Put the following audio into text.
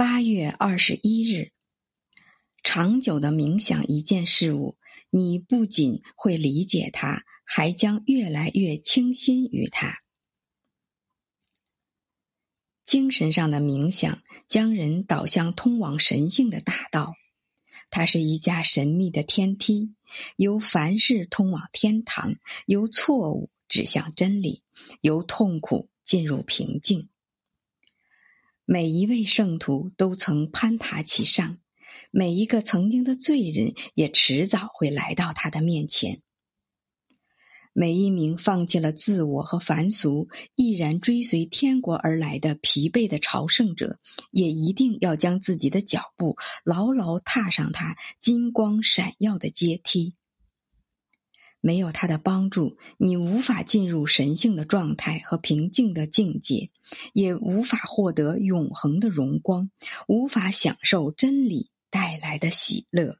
八月二十一日，长久的冥想一件事物，你不仅会理解它，还将越来越倾心于它。精神上的冥想将人导向通往神性的大道，它是一架神秘的天梯，由凡事通往天堂，由错误指向真理，由痛苦进入平静。每一位圣徒都曾攀爬其上，每一个曾经的罪人也迟早会来到他的面前。每一名放弃了自我和凡俗，毅然追随天国而来的疲惫的朝圣者，也一定要将自己的脚步牢牢踏上他金光闪耀的阶梯。没有他的帮助，你无法进入神性的状态和平静的境界，也无法获得永恒的荣光，无法享受真理带来的喜乐。